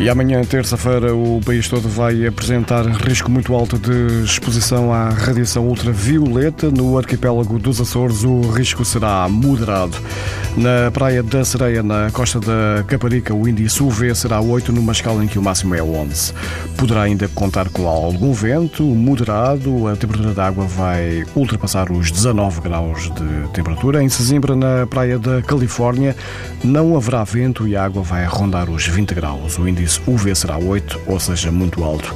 E amanhã, terça-feira, o país todo vai apresentar risco muito alto de exposição à radiação ultravioleta. No arquipélago dos Açores, o risco será moderado. Na Praia da Sereia, na costa da Caparica, o índice UV será 8, numa escala em que o máximo é 11. Poderá ainda contar com algum vento moderado, a temperatura da água vai ultrapassar os 19 graus de temperatura. Em Sesimbra, na Praia da Califórnia, não haverá vento e a água vai rondar os 20 graus. O índice índice UV será 8, ou seja, muito alto.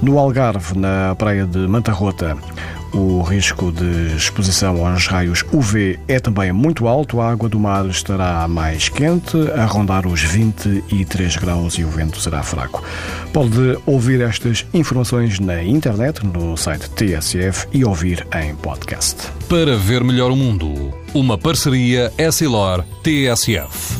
No Algarve, na praia de Manta Rota, o risco de exposição aos raios UV é também muito alto. A água do mar estará mais quente, a rondar os 23 graus e o vento será fraco. Pode ouvir estas informações na internet, no site TSF e ouvir em podcast. Para ver melhor o mundo, uma parceria Essilor-TSF.